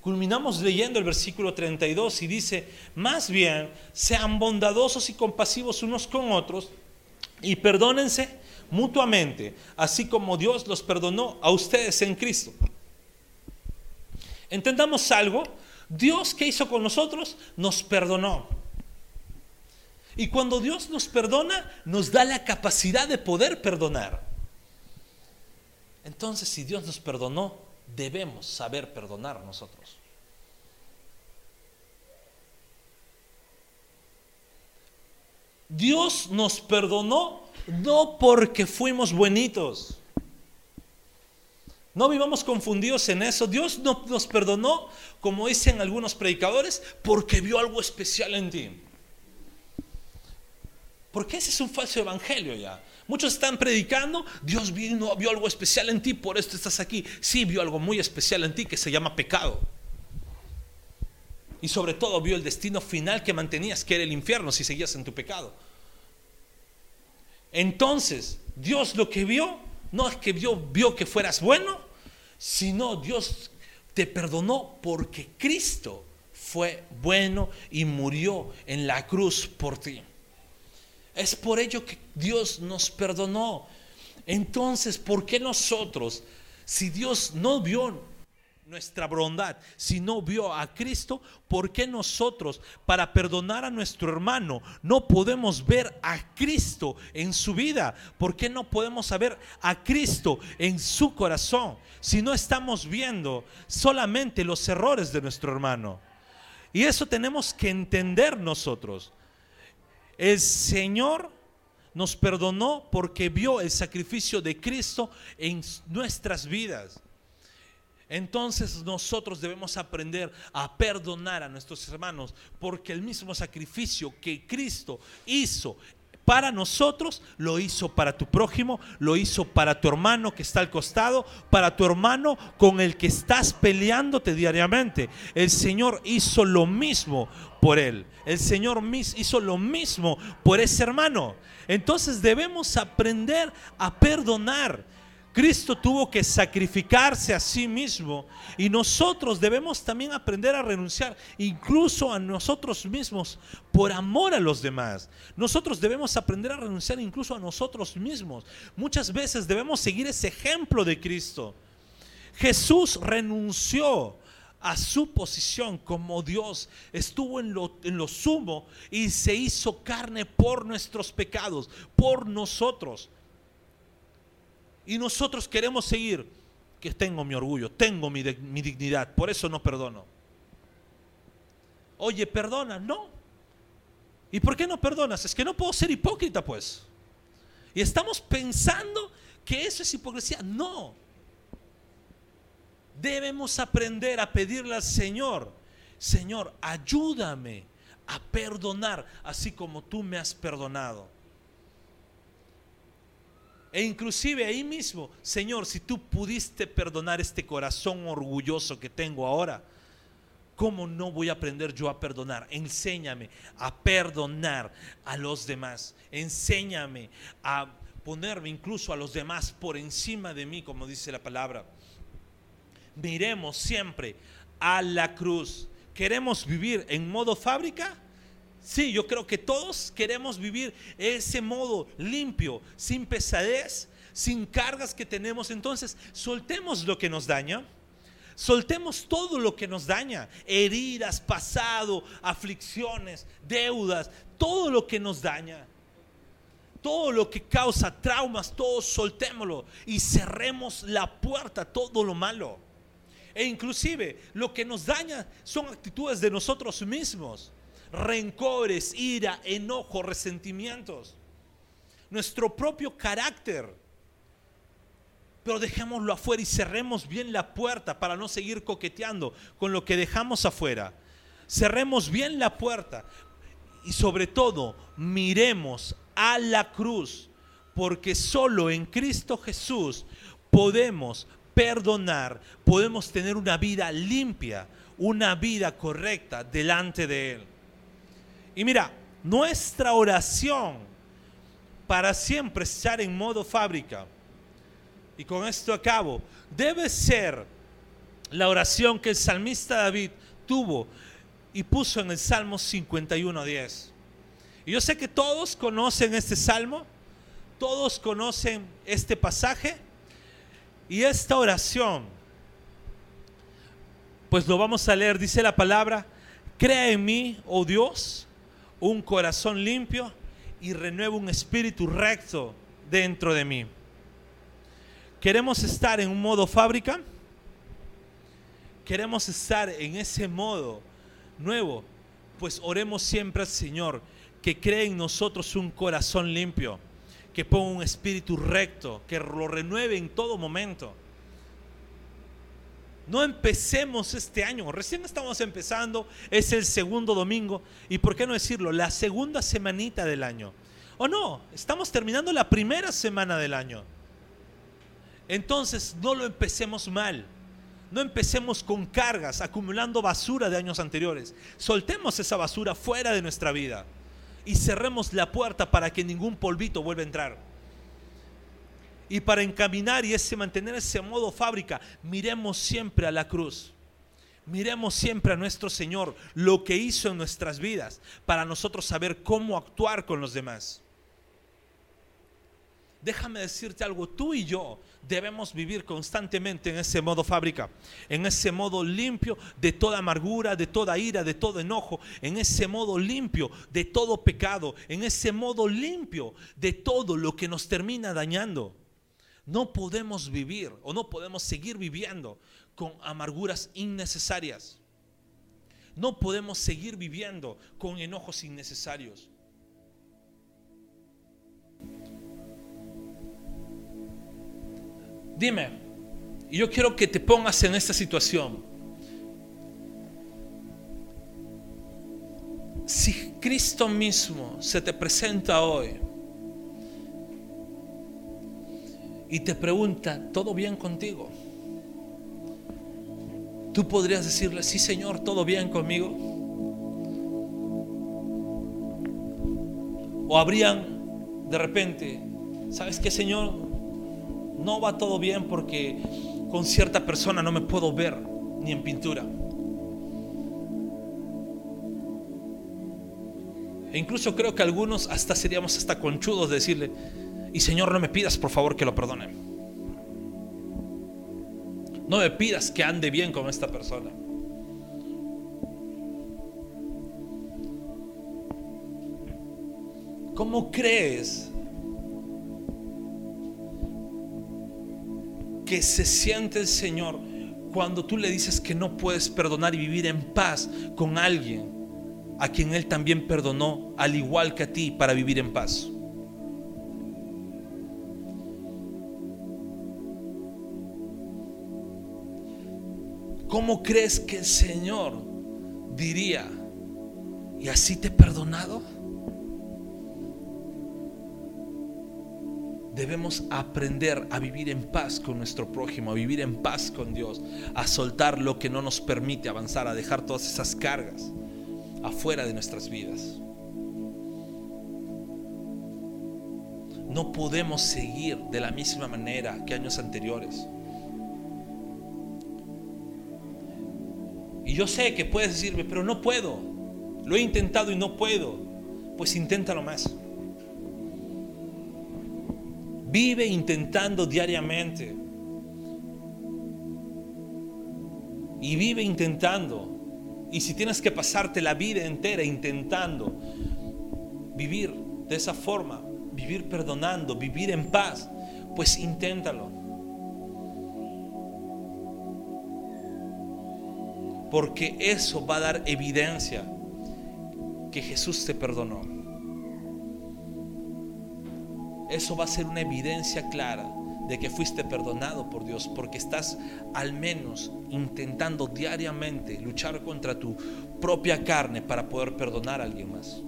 culminamos leyendo el versículo 32 y dice, más bien sean bondadosos y compasivos unos con otros y perdónense mutuamente, así como Dios los perdonó a ustedes en Cristo. Entendamos algo, Dios que hizo con nosotros nos perdonó. Y cuando Dios nos perdona, nos da la capacidad de poder perdonar. Entonces, si Dios nos perdonó, debemos saber perdonar nosotros. Dios nos perdonó no porque fuimos buenitos. No vivamos confundidos en eso. Dios no nos perdonó, como dicen algunos predicadores, porque vio algo especial en ti. Porque ese es un falso evangelio ya. Muchos están predicando, Dios vino, vio algo especial en ti, por esto estás aquí. Sí, vio algo muy especial en ti que se llama pecado. Y sobre todo vio el destino final que mantenías, que era el infierno si seguías en tu pecado. Entonces, Dios lo que vio, no es que vio, vio que fueras bueno, sino Dios te perdonó porque Cristo fue bueno y murió en la cruz por ti. Es por ello que Dios nos perdonó. Entonces, ¿por qué nosotros, si Dios no vio nuestra bondad, si no vio a Cristo, ¿por qué nosotros, para perdonar a nuestro hermano, no podemos ver a Cristo en su vida? ¿Por qué no podemos saber a Cristo en su corazón si no estamos viendo solamente los errores de nuestro hermano? Y eso tenemos que entender nosotros. El Señor nos perdonó porque vio el sacrificio de Cristo en nuestras vidas. Entonces nosotros debemos aprender a perdonar a nuestros hermanos porque el mismo sacrificio que Cristo hizo para nosotros, lo hizo para tu prójimo, lo hizo para tu hermano que está al costado, para tu hermano con el que estás peleándote diariamente. El Señor hizo lo mismo por él. El Señor hizo lo mismo por ese hermano. Entonces debemos aprender a perdonar. Cristo tuvo que sacrificarse a sí mismo y nosotros debemos también aprender a renunciar incluso a nosotros mismos por amor a los demás. Nosotros debemos aprender a renunciar incluso a nosotros mismos. Muchas veces debemos seguir ese ejemplo de Cristo. Jesús renunció a su posición como Dios, estuvo en lo, en lo sumo y se hizo carne por nuestros pecados, por nosotros. Y nosotros queremos seguir, que tengo mi orgullo, tengo mi, mi dignidad, por eso no perdono. Oye, perdona, no. ¿Y por qué no perdonas? Es que no puedo ser hipócrita, pues. Y estamos pensando que eso es hipocresía. No. Debemos aprender a pedirle al Señor, Señor, ayúdame a perdonar así como tú me has perdonado. E inclusive ahí mismo, Señor, si tú pudiste perdonar este corazón orgulloso que tengo ahora, ¿cómo no voy a aprender yo a perdonar? Enséñame a perdonar a los demás. Enséñame a ponerme incluso a los demás por encima de mí, como dice la palabra. Miremos siempre a la cruz. ¿Queremos vivir en modo fábrica? Sí, yo creo que todos queremos vivir ese modo limpio, sin pesadez, sin cargas que tenemos. Entonces, soltemos lo que nos daña. Soltemos todo lo que nos daña, heridas, pasado, aflicciones, deudas, todo lo que nos daña, todo lo que causa traumas, todo soltémoslo y cerremos la puerta a todo lo malo. E inclusive lo que nos daña son actitudes de nosotros mismos rencores, ira, enojo, resentimientos, nuestro propio carácter. Pero dejémoslo afuera y cerremos bien la puerta para no seguir coqueteando con lo que dejamos afuera. Cerremos bien la puerta y sobre todo miremos a la cruz, porque solo en Cristo Jesús podemos perdonar, podemos tener una vida limpia, una vida correcta delante de Él. Y mira, nuestra oración para siempre estar en modo fábrica, y con esto acabo, debe ser la oración que el salmista David tuvo y puso en el Salmo 51.10. Y yo sé que todos conocen este salmo, todos conocen este pasaje y esta oración. Pues lo vamos a leer, dice la palabra, crea en mí, oh Dios, un corazón limpio y renueva un espíritu recto dentro de mí. ¿Queremos estar en un modo fábrica? ¿Queremos estar en ese modo nuevo? Pues oremos siempre al Señor que cree en nosotros un corazón limpio, que ponga un espíritu recto, que lo renueve en todo momento. No empecemos este año, recién estamos empezando, es el segundo domingo, y por qué no decirlo, la segunda semanita del año. O no, estamos terminando la primera semana del año. Entonces no lo empecemos mal. No empecemos con cargas, acumulando basura de años anteriores. Soltemos esa basura fuera de nuestra vida y cerremos la puerta para que ningún polvito vuelva a entrar. Y para encaminar y ese mantener ese modo fábrica, miremos siempre a la cruz. Miremos siempre a nuestro Señor, lo que hizo en nuestras vidas, para nosotros saber cómo actuar con los demás déjame decirte algo, tú y yo debemos vivir constantemente en ese modo fábrica, en ese modo limpio de toda amargura, de toda ira, de todo enojo, en ese modo limpio de todo pecado, en ese modo limpio de todo lo que nos termina dañando. No podemos vivir o no podemos seguir viviendo con amarguras innecesarias. No podemos seguir viviendo con enojos innecesarios. Dime, y yo quiero que te pongas en esta situación. Si Cristo mismo se te presenta hoy y te pregunta, ¿todo bien contigo? Tú podrías decirle, sí Señor, todo bien conmigo. O habrían de repente, ¿sabes qué Señor? No va todo bien porque con cierta persona no me puedo ver ni en pintura. E incluso creo que algunos hasta seríamos hasta conchudos de decirle, y Señor, no me pidas por favor que lo perdone. No me pidas que ande bien con esta persona. ¿Cómo crees que se siente el Señor cuando tú le dices que no puedes perdonar y vivir en paz con alguien a quien Él también perdonó, al igual que a ti, para vivir en paz. ¿Cómo crees que el Señor diría, ¿y así te he perdonado? Debemos aprender a vivir en paz con nuestro prójimo, a vivir en paz con Dios, a soltar lo que no nos permite avanzar, a dejar todas esas cargas afuera de nuestras vidas. No podemos seguir de la misma manera que años anteriores. Y yo sé que puedes decirme, pero no puedo. Lo he intentado y no puedo. Pues inténtalo más. Vive intentando diariamente. Y vive intentando. Y si tienes que pasarte la vida entera intentando vivir de esa forma, vivir perdonando, vivir en paz, pues inténtalo. Porque eso va a dar evidencia que Jesús te perdonó eso va a ser una evidencia clara de que fuiste perdonado por Dios, porque estás al menos intentando diariamente luchar contra tu propia carne para poder perdonar a alguien más.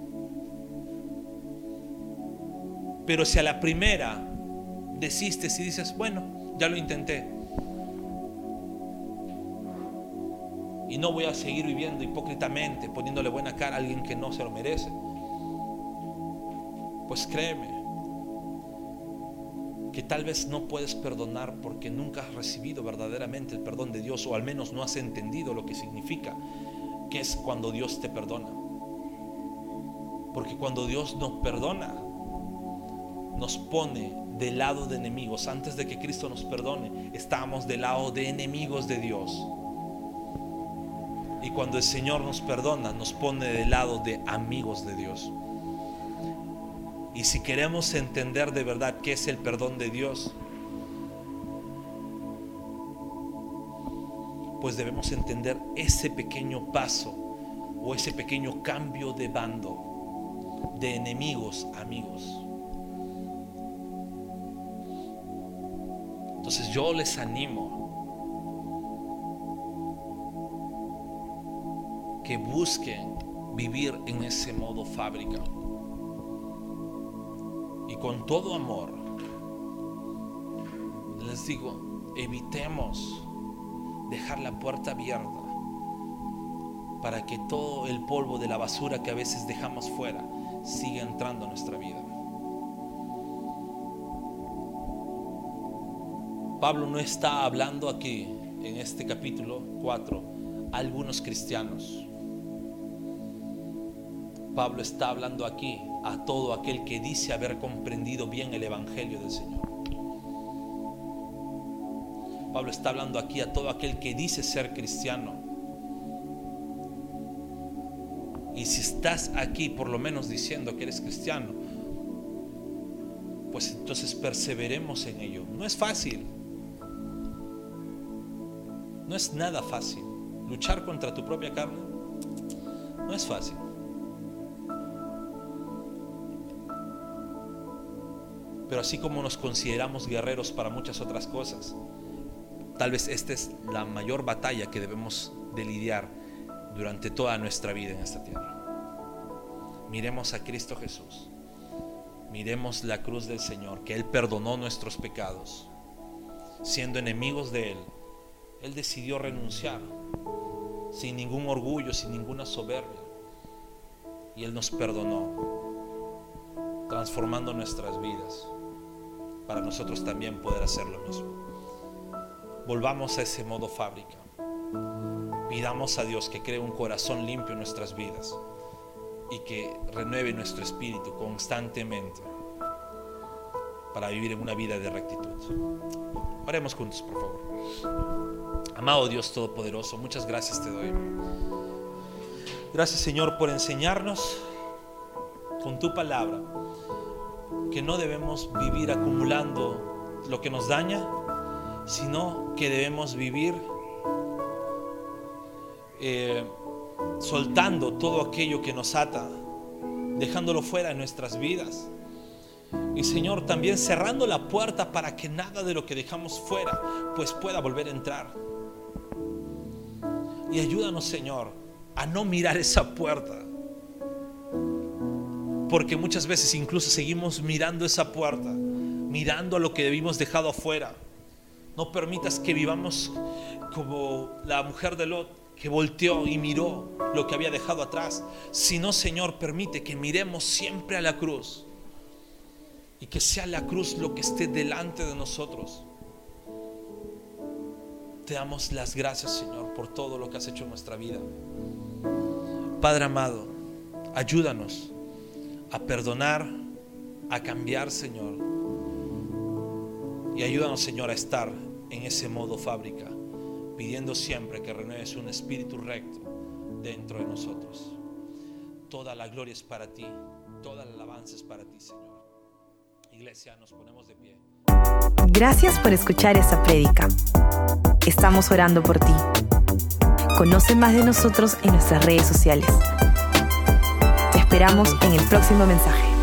Pero si a la primera desistes y dices, bueno, ya lo intenté, y no voy a seguir viviendo hipócritamente, poniéndole buena cara a alguien que no se lo merece, pues créeme, que tal vez no puedes perdonar porque nunca has recibido verdaderamente el perdón de Dios o al menos no has entendido lo que significa, que es cuando Dios te perdona. Porque cuando Dios nos perdona, nos pone del lado de enemigos. Antes de que Cristo nos perdone, estábamos del lado de enemigos de Dios. Y cuando el Señor nos perdona, nos pone del lado de amigos de Dios. Y si queremos entender de verdad qué es el perdón de Dios, pues debemos entender ese pequeño paso o ese pequeño cambio de bando, de enemigos amigos. Entonces yo les animo que busquen vivir en ese modo fábrica con todo amor, les digo, evitemos dejar la puerta abierta para que todo el polvo de la basura que a veces dejamos fuera siga entrando a nuestra vida. Pablo no está hablando aquí en este capítulo 4 a algunos cristianos. Pablo está hablando aquí a todo aquel que dice haber comprendido bien el Evangelio del Señor. Pablo está hablando aquí a todo aquel que dice ser cristiano. Y si estás aquí por lo menos diciendo que eres cristiano, pues entonces perseveremos en ello. No es fácil. No es nada fácil. Luchar contra tu propia carne no es fácil. Pero así como nos consideramos guerreros para muchas otras cosas, tal vez esta es la mayor batalla que debemos de lidiar durante toda nuestra vida en esta tierra. Miremos a Cristo Jesús. Miremos la cruz del Señor, que Él perdonó nuestros pecados. Siendo enemigos de Él, Él decidió renunciar sin ningún orgullo, sin ninguna soberbia. Y Él nos perdonó, transformando nuestras vidas para nosotros también poder hacer lo mismo. Volvamos a ese modo fábrica. Pidamos a Dios que cree un corazón limpio en nuestras vidas y que renueve nuestro espíritu constantemente para vivir una vida de rectitud. Oremos juntos, por favor. Amado Dios Todopoderoso, muchas gracias te doy. Gracias Señor por enseñarnos con tu palabra que no debemos vivir acumulando lo que nos daña, sino que debemos vivir eh, soltando todo aquello que nos ata, dejándolo fuera de nuestras vidas. Y Señor, también cerrando la puerta para que nada de lo que dejamos fuera pues pueda volver a entrar. Y ayúdanos, Señor, a no mirar esa puerta, porque muchas veces incluso seguimos mirando esa puerta, mirando a lo que debimos dejado afuera. No permitas que vivamos como la mujer de Lot, que volteó y miró lo que había dejado atrás. Sino, Señor, permite que miremos siempre a la cruz. Y que sea la cruz lo que esté delante de nosotros. Te damos las gracias, Señor, por todo lo que has hecho en nuestra vida. Padre amado, ayúdanos a perdonar, a cambiar, Señor. Y ayúdanos, Señor, a estar en ese modo fábrica, pidiendo siempre que renueves un espíritu recto dentro de nosotros. Toda la gloria es para ti, toda la alabanza es para ti, Señor. Iglesia, nos ponemos de pie. Gracias por escuchar esta prédica. Estamos orando por ti. Conoce más de nosotros en nuestras redes sociales esperamos en el próximo mensaje.